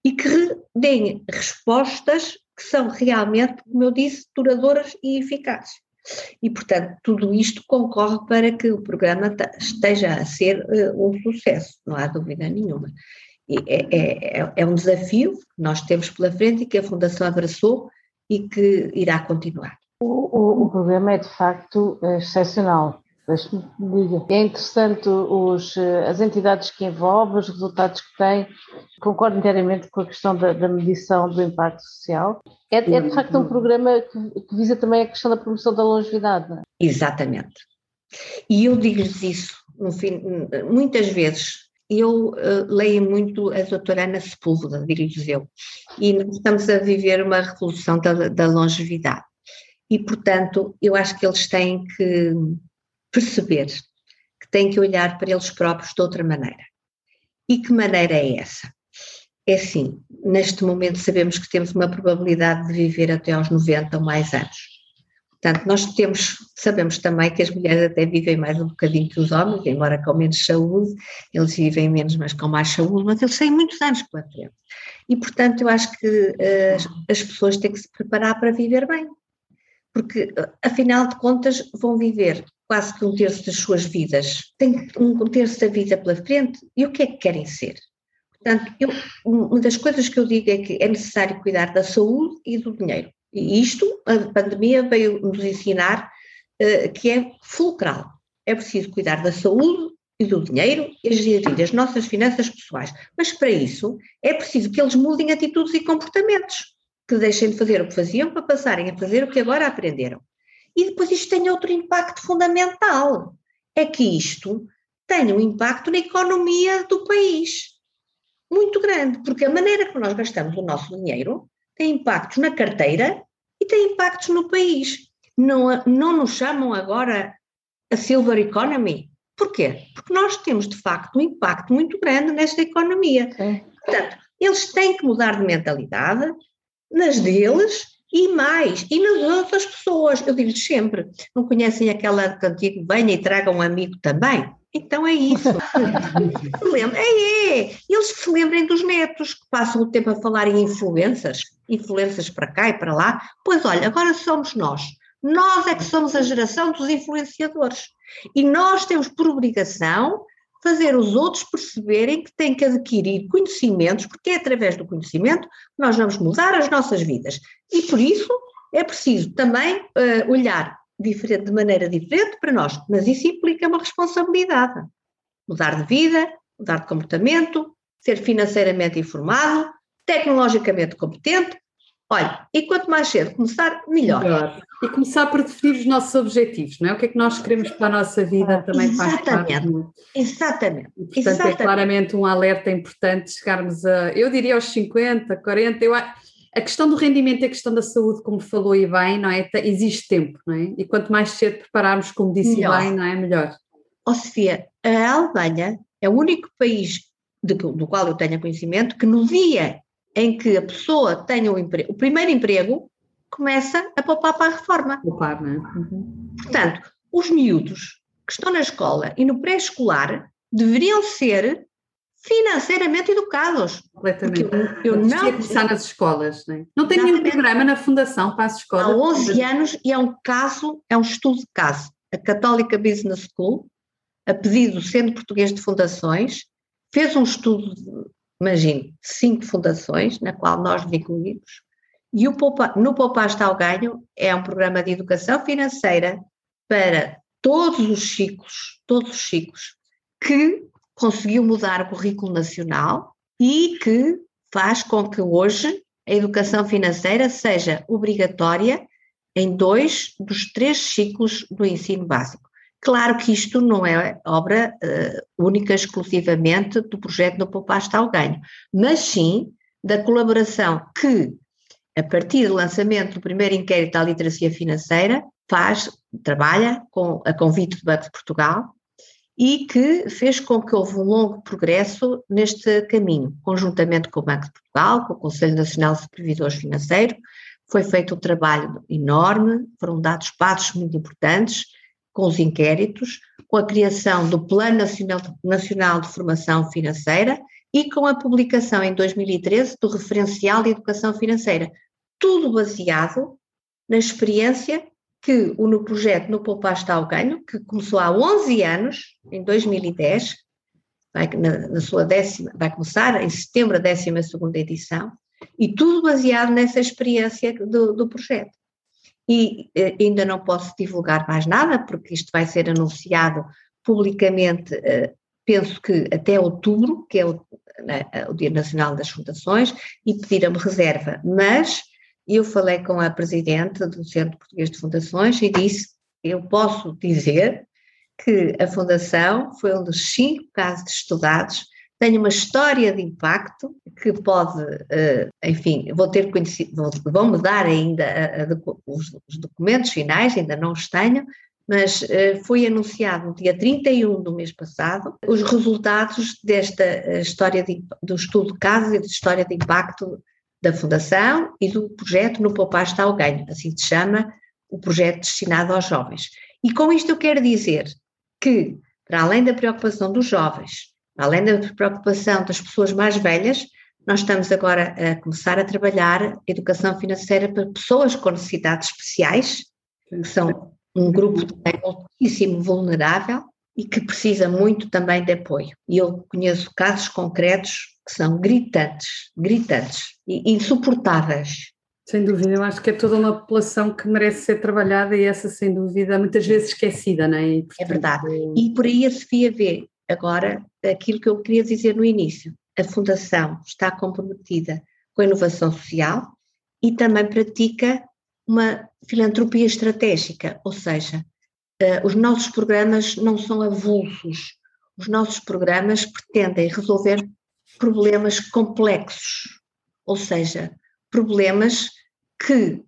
e que deem respostas que são realmente, como eu disse, duradouras e eficazes. E, portanto, tudo isto concorre para que o programa esteja a ser uh, um sucesso, não há dúvida nenhuma. É, é, é um desafio que nós temos pela frente e que a Fundação abraçou e que irá continuar. O, o, o programa é de facto excepcional. É interessante os, as entidades que envolvem, os resultados que têm. Concordo inteiramente com a questão da, da medição do impacto social. É, é, de facto um programa que, que, visa também a questão da promoção da longevidade. É? Exatamente. E eu digo-lhes isso, fim, muitas vezes. Eu uh, leio muito a doutora Ana Sepúlveda, digo-lhes eu, e nós estamos a viver uma revolução da, da longevidade. E, portanto, eu acho que eles têm que perceber que têm que olhar para eles próprios de outra maneira. E que maneira é essa? É assim, neste momento sabemos que temos uma probabilidade de viver até aos 90 ou mais anos. Portanto, nós temos, sabemos também que as mulheres até vivem mais um bocadinho que os homens, embora com menos saúde, eles vivem menos, mas com mais saúde, mas eles têm muitos anos pela frente. E, portanto, eu acho que as, as pessoas têm que se preparar para viver bem. Porque, afinal de contas, vão viver quase que um terço das suas vidas, têm um terço da vida pela frente, e o que é que querem ser? Portanto, eu, uma das coisas que eu digo é que é necessário cuidar da saúde e do dinheiro. E isto, a pandemia veio nos ensinar uh, que é fulcral. É preciso cuidar da saúde e do dinheiro e gerir as nossas finanças pessoais. Mas para isso é preciso que eles mudem atitudes e comportamentos, que deixem de fazer o que faziam para passarem a fazer o que agora aprenderam. E depois isto tem outro impacto fundamental, é que isto tem um impacto na economia do país muito grande, porque a maneira que nós gastamos o nosso dinheiro tem impactos na carteira e tem impactos no país. Não, não nos chamam agora a silver economy. Porquê? Porque nós temos, de facto, um impacto muito grande nesta economia. Portanto, eles têm que mudar de mentalidade nas deles e mais, e nas outras pessoas, eu digo-lhes sempre, não conhecem aquela cantiga, venha e traga um amigo também? Então é isso. *laughs* é, é. Eles se lembrem dos netos, que passam o tempo a falar em influências, influências para cá e para lá. Pois olha, agora somos nós. Nós é que somos a geração dos influenciadores. E nós temos por obrigação fazer os outros perceberem que têm que adquirir conhecimentos, porque é através do conhecimento que nós vamos mudar as nossas vidas. E por isso é preciso também uh, olhar diferente, de maneira diferente para nós, mas isso implica uma responsabilidade. Mudar de vida, mudar de comportamento, ser financeiramente informado, tecnologicamente competente. Olha, e quanto mais cedo começar, melhor. melhor. E começar por definir os nossos objetivos, não é? O que é que nós queremos para a nossa vida também Exatamente. faz parte. Exatamente. E, portanto, é Exatamente. é claramente um alerta importante chegarmos a, eu diria aos 50, 40, eu a questão do rendimento e a questão da saúde, como falou e bem, não é? Existe tempo, não é? E quanto mais cedo prepararmos, como disse melhor. bem, não é? Melhor. Ó oh, Sofia, a Alemanha é o único país de, do qual eu tenho conhecimento que no dia em que a pessoa tenha o, emprego, o primeiro emprego, começa a poupar para a reforma. Poupar, não é? Uhum. Portanto, os miúdos que estão na escola e no pré-escolar deveriam ser financeiramente educados. Completamente. Eu, eu não começar nas escolas, não é? Não tem nenhum programa na fundação para as escolas. Há 11 anos e é um caso, é um estudo de caso. A Católica Business School, a pedido do Centro Português de Fundações, fez um estudo, imagine, cinco fundações, na qual nós incluímos, e o Poupa, no Poupaste ao Ganho é um programa de educação financeira para todos os ciclos, todos os ciclos, que conseguiu mudar o currículo nacional e que faz com que hoje a educação financeira seja obrigatória em dois dos três ciclos do ensino básico. Claro que isto não é obra uh, única exclusivamente do projeto do Poupaste ao Ganho, mas sim da colaboração que, a partir do lançamento do primeiro inquérito à literacia financeira, faz, trabalha com a convite do Banco de Portugal e que fez com que houve um longo progresso neste caminho, conjuntamente com o Banco de Portugal, com o Conselho Nacional de Supervisores Financeiros, foi feito um trabalho enorme, foram dados passos muito importantes com os inquéritos, com a criação do Plano Nacional, Nacional de Formação Financeira e com a publicação em 2013 do Referencial de Educação Financeira, tudo baseado na experiência que o no projeto No Poupar está ao Ganho, que começou há 11 anos, em 2010, vai, na, na, sua décima, vai começar em setembro a décima segunda edição, e tudo baseado nessa experiência do, do projeto. E eh, ainda não posso divulgar mais nada, porque isto vai ser anunciado publicamente, eh, penso que até outubro, que é o, né, o Dia Nacional das Fundações, e pediram-me reserva, mas eu falei com a presidente do Centro Português de Fundações e disse, eu posso dizer que a Fundação foi um dos cinco casos estudados tem uma história de impacto que pode, eh, enfim, vou ter conhecido, vão-me dar ainda a, a, os, os, documentos finais, ainda não os tenho, mas foi anunciado no dia 31 do mês passado os resultados desta história de, do estudo de casos e de história de impacto da Fundação e do projeto No Poupar está ao Ganho, assim se chama o projeto destinado aos jovens. E com isto eu quero dizer que, para além da preocupação dos jovens, para além da preocupação das pessoas mais velhas, nós estamos agora a começar a trabalhar educação financeira para pessoas com necessidades especiais, que são um grupo muitíssimo vulnerável e que precisa muito também de apoio. E eu conheço casos concretos que são gritantes, gritantes e insuportáveis. Sem dúvida, eu acho que é toda uma população que merece ser trabalhada e essa, sem dúvida, muitas vezes esquecida, não é? E, portanto, é verdade. E por aí a Sofia vê agora aquilo que eu queria dizer no início. A Fundação está comprometida com a inovação social e também pratica uma filantropia estratégica, ou seja, uh, os nossos programas não são avulsos, os nossos programas pretendem resolver problemas complexos, ou seja, problemas que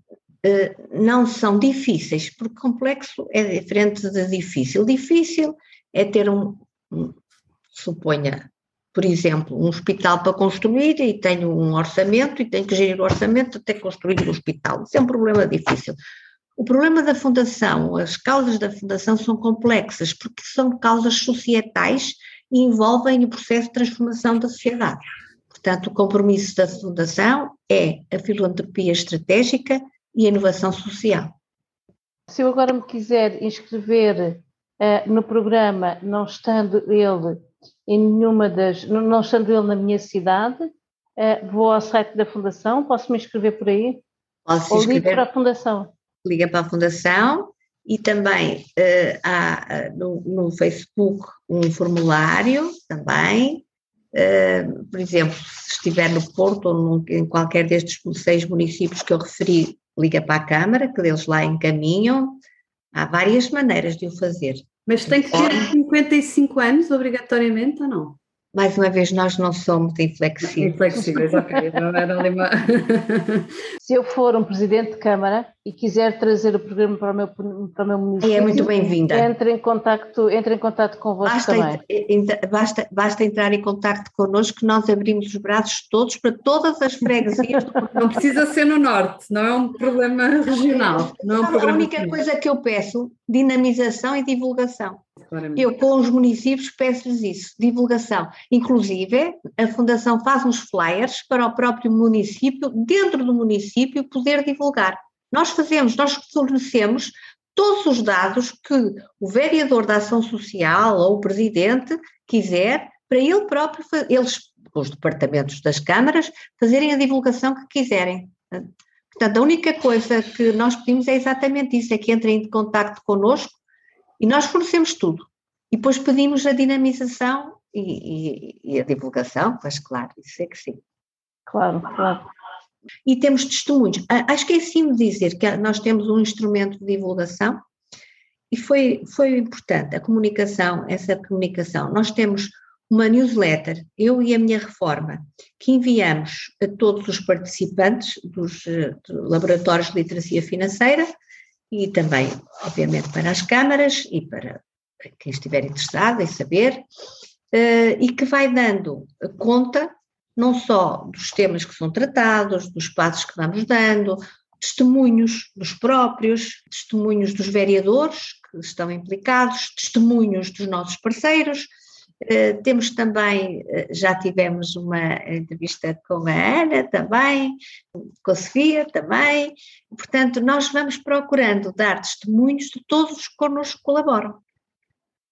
uh, não são difíceis, porque complexo é diferente de difícil. Difícil é ter um, um suponha por exemplo, um hospital para construir e tenho um orçamento e tenho que gerir o orçamento até construir o hospital. Isso é um problema difícil. O problema da fundação, as causas da fundação são complexas porque são causas societais e envolvem o processo de transformação da sociedade. Portanto, o compromisso da fundação é a filantropia estratégica e a inovação social. Se eu agora me quiser inscrever uh, no programa, não estando ele em nenhuma das, não estando ele na minha cidade, uh, vou ao site da Fundação, posso me inscrever por aí? Posso Ou ligo para a Fundação? Liga para a Fundação e também uh, há no, no, Facebook um formulário também, uh, por exemplo, se estiver no Porto ou num, em qualquer destes seis municípios que eu referi, liga para a Câmara, que eles lá encaminham, há várias maneiras de o fazer. Mas tem que ter 55 anos, obrigatoriamente, ou não? Mais uma vez, nós não somos inflexíveis. Inflexíveis, ok. *laughs* uma... *laughs* Se eu for um presidente de Câmara e quiser trazer o programa para o meu, para o meu município, é muito bem-vinda. Entre em contacto, entre em contacto convosco basta, também. Basta, basta entrar em contacto connosco que nós abrimos os braços todos para todas as freguesias. não precisa ser no Norte, não é um problema regional. Não é um a única coisa que eu peço, dinamização e divulgação. Claramente. Eu, com os municípios, peço-lhes isso, divulgação. Inclusive, a Fundação faz uns flyers para o próprio município, dentro do município, poder divulgar. Nós fazemos, nós fornecemos todos os dados que o vereador da ação social ou o presidente quiser, para ele próprio, eles, os departamentos das câmaras, fazerem a divulgação que quiserem. Portanto, a única coisa que nós pedimos é exatamente isso, é que entrem em contato connosco e nós fornecemos tudo. E depois pedimos a dinamização e, e, e a divulgação, mas claro, isso é que sim. Claro, claro. E temos testemunhos. Acho que é assim dizer que nós temos um instrumento de divulgação e foi, foi importante a comunicação, essa comunicação. Nós temos uma newsletter, eu e a minha reforma, que enviamos a todos os participantes dos eh, laboratórios de literacia financeira, e também, obviamente, para as câmaras e para quem estiver interessado em saber, eh, e que vai dando conta não só dos temas que são tratados, dos passos que vamos dando, testemunhos dos próprios, testemunhos dos vereadores que estão implicados, testemunhos dos nossos parceiros, eh, temos também, eh, já tivemos uma entrevista com a Ana também, com a Sofia também, portanto, nós vamos procurando dar testemunhos de todos os que connosco colaboram.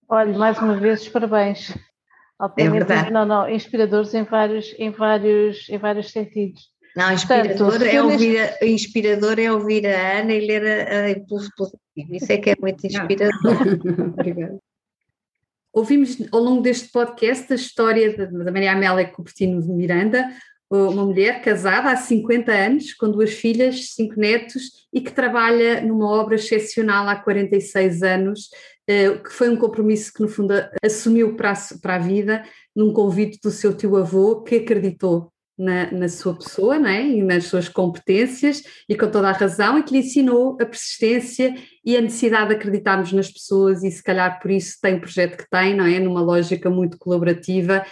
Olha, mais uma vez, parabéns. É não, não, inspiradores em vários, em vários, em vários sentidos. Não, inspirador, Portanto, é ouvir a, inspirador é ouvir a Ana e ler a, a Impulso Positivo. Isso é que é muito inspirador. *laughs* *laughs* Obrigada. Ouvimos ao longo deste podcast a história da Maria Amélia Cupertino de Miranda, uma mulher casada há 50 anos, com duas filhas, cinco netos e que trabalha numa obra excepcional há 46 anos, eh, que foi um compromisso que, no fundo, assumiu para a, para a vida, num convite do seu tio-avô, que acreditou na, na, sua pessoa não é? e nas suas competências e com toda a razão e que lhe ensinou a persistência e a necessidade de acreditarmos nas pessoas e se calhar por isso tem o projeto que tem, não é? Numa lógica muito colaborativa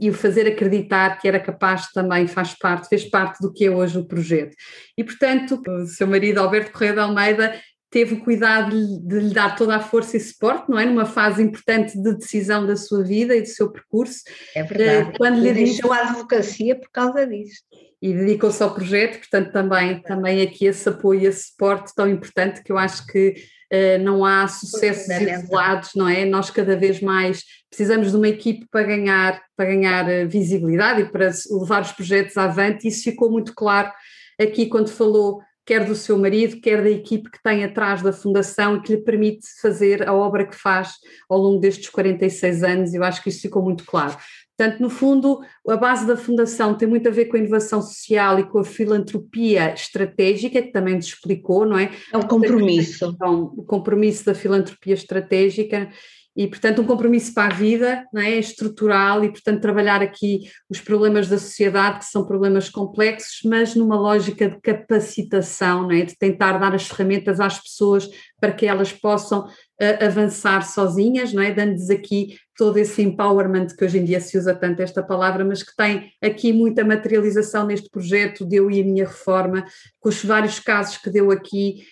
e o fazer acreditar que era capaz também faz parte, fez parte do que é hoje o projeto. E portanto, o seu marido Alberto Correia de Almeida teve o cuidado de, lhe dar toda a força e suporte, não é? Numa fase importante de decisão da sua vida e do seu percurso. É verdade. Eh, quando lhe deixou a advocacia por causa disso. E dedicou-se ao projeto, portanto, também, também aqui esse apoio e esse suporte tão importante que eu acho que uh, não há sucessos isolados, não é? Nós cada vez mais precisamos de uma equipe para ganhar, para ganhar eh, visibilidade e para levar os projetos avante, isso ficou muito claro aqui quando falou quer do seu marido, quer da equipe que tem atrás da fundação e que lhe permite fazer a obra que faz ao longo destes 46 anos, eu acho que isso ficou muito claro. Portanto, no fundo, a base da fundação tem muito a ver com a inovação social e com a filantropia estratégica, que também nos explicou, não é? É um compromisso. Então, o compromisso da filantropia estratégica e, portanto, um compromisso para a vida, não é? estrutural, e, portanto, trabalhar aqui os problemas da sociedade, que são problemas complexos, mas numa lógica de capacitação, não é? de tentar dar as ferramentas às pessoas para que elas possam uh, avançar sozinhas, não é? dando-lhes aqui todo esse empowerment, que hoje em dia se usa tanto esta palavra, mas que tem aqui muita materialização neste projeto, deu e a minha reforma, com os vários casos que deu aqui,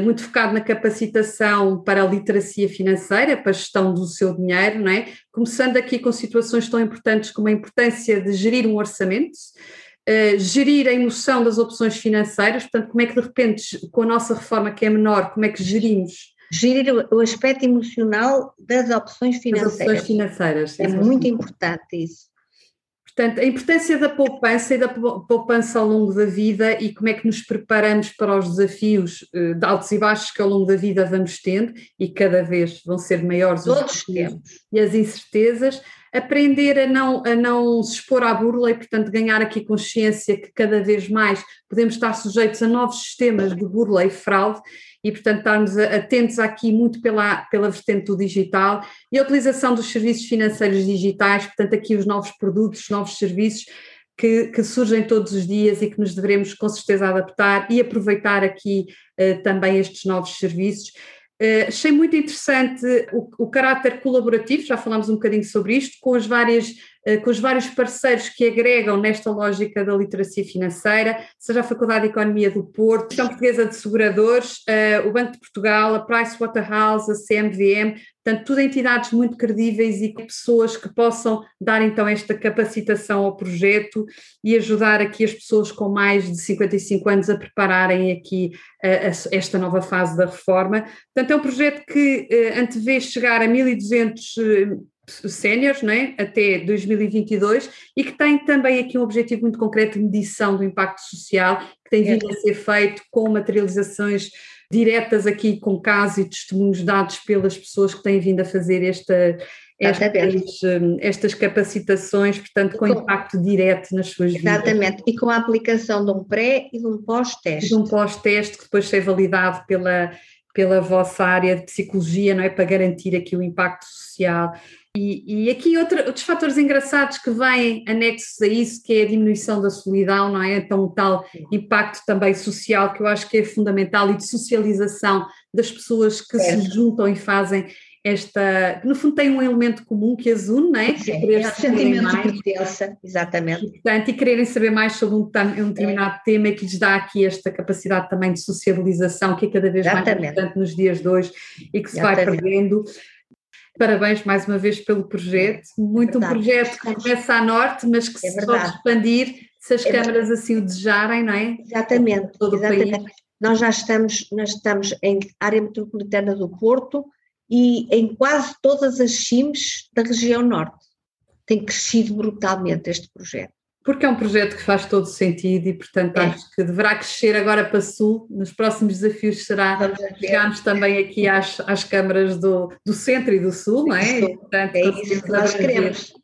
muito focado na capacitação para a literacia financeira, para a gestão do seu dinheiro, não é? Começando aqui com situações tão importantes como a importância de gerir um orçamento, uh, gerir a emoção das opções financeiras, portanto, como é que de repente, com a nossa reforma que é menor, como é que gerimos gerir o aspecto emocional das opções financeiras. Das opções financeiras. É muito importante isso. Portanto, a importância da poupança e da poupança ao longo da vida e como é que nos preparamos para os desafios eh, de altos e baixos que ao longo da vida vamos tendo e cada vez vão ser maiores Todos os desafios e as incertezas, aprender a não, a não se expor à burla e, portanto, ganhar aqui consciência que cada vez mais podemos estar sujeitos a novos sistemas de burla e fraude e, portanto, estarmos atentos aqui muito pela, pela vertente do digital e a utilização dos serviços financeiros digitais, portanto, aqui os novos produtos, novos serviços que, que surgem todos os dias e que nos devemos com certeza adaptar e aproveitar aqui uh, também estes novos serviços. Uh, achei muito interessante o, o, caráter colaborativo, já falámos um bocadinho sobre isto, com, as várias, com os vários parceiros que agregam nesta lógica da literacia financeira, seja a Faculdade de Economia do Porto, a Associação Portuguesa de Seguradores, uh, o Banco de Portugal, a Pricewaterhouse, a CMVM, Portanto, tudo entidades muito credíveis e pessoas que possam dar então esta capacitação ao projeto e ajudar aqui as pessoas com mais de 55 anos a prepararem aqui uh, esta nova fase da reforma. Portanto, é um projeto que antevê chegar a 1.200 uh, séniores é? até 2022 e que tem também aqui um objetivo muito concreto de medição do impacto social, que tem vindo a ser feito com materializações diretas aqui com casos e testemunhos dados pelas pessoas que têm vindo a fazer esta, estas, hum, estas capacitações, portanto, com, com, impacto direto nas suas exatamente. vidas. Exatamente, e com a aplicação de um pré e de um pós-teste. De um pós-teste que depois seja validado pela, pela vossa área de psicologia, não é? Para garantir aqui o impacto social. E, e aqui outro, outros fatores engraçados que vêm anexos a isso, que é a diminuição da solidão, não é? Então, tal impacto também social que eu acho que é fundamental e de socialização das pessoas que se juntam e fazem esta, no fundo tem um elemento comum que as une, não é? Sim, é, é o sentimento mais, de pertença, exatamente. E, portanto, e quererem saber mais sobre um, um determinado é. tema que lhes dá aqui esta capacidade também de sociabilização, que é cada vez exatamente. mais importante nos dias de hoje e que se exatamente. vai perdendo. Parabéns mais uma vez pelo projeto. Muito verdade. um projeto que começa a norte, mas que é se verdade. pode expandir se as é câmaras assim o desejarem, não é? Exatamente. Todo exatamente. O país. Nós já estamos, nós estamos em área metropolitana do Porto e em quase todas as CIMs da região norte. tem crescido brutalmente este projeto. Porque é um projeto que faz todo sentido e, portanto, é. acho que deverá crescer agora para Sul. Nos próximos desafios será chegarmos também aqui às, às câmaras do, do Centro e do Sul, não é? E, portanto, é isso que nós queremos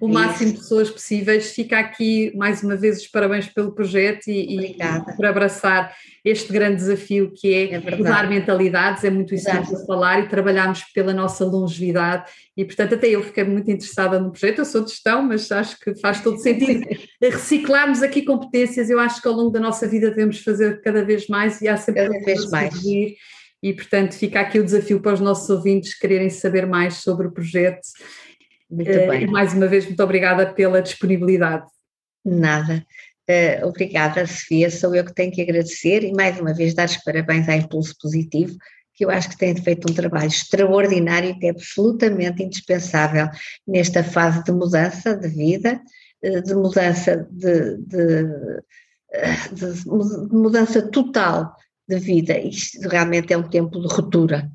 o máximo de pessoas possíveis. Fica aqui, mais uma vez, os parabéns pelo projeto e, e por abraçar este grande desafio que é, é mudar mentalidades, é muito isso que a falar e trabalharmos pela nossa longevidade. E portanto até eu fiquei muito interessada no projeto, eu sou de gestão, mas acho que faz todo *laughs* sentido reciclarmos aqui competências, eu acho que ao longo da nossa vida devemos fazer cada vez mais e há sempre cada vez mais. E portanto fica aqui o desafio para os nossos ouvintes quererem saber mais sobre o projeto muito uh, bem. E mais uma vez, muito obrigada pela disponibilidade. Nada. Uh, obrigada, Sofia. Sou eu que tenho que agradecer e mais uma vez dar os parabéns à Impulso Positivo, que eu acho que tem feito um trabalho extraordinário que é absolutamente indispensável nesta fase de mudança de vida, uh, de mudança de, de, de, de mudança total de vida. Isto realmente é um tempo de ruptura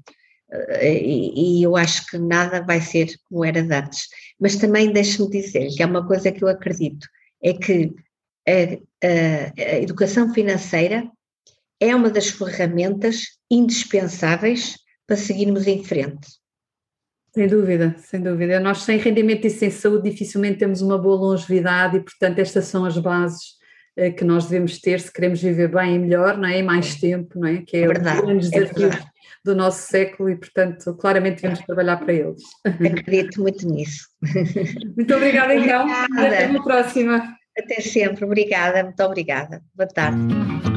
e, eu acho que nada vai ser como era de antes. Mas também deixe-me dizer que há uma coisa que eu acredito, é que a, a, a educação financeira é uma das ferramentas indispensáveis para seguirmos em frente. Sem dúvida, sem dúvida. Nós sem rendimento e sem saúde dificilmente temos uma boa longevidade e, portanto, estas são as bases eh, que nós devemos ter se queremos viver bem e melhor, não é? E mais tempo, não é? Que é, é verdade, um dos desafios é do nosso século e, portanto, claramente devemos trabalhar para eles. Acredito muito nisso. Muito obrigada, então. Obrigada. Até uma próxima. Até sempre. Obrigada, muito obrigada. Boa tarde.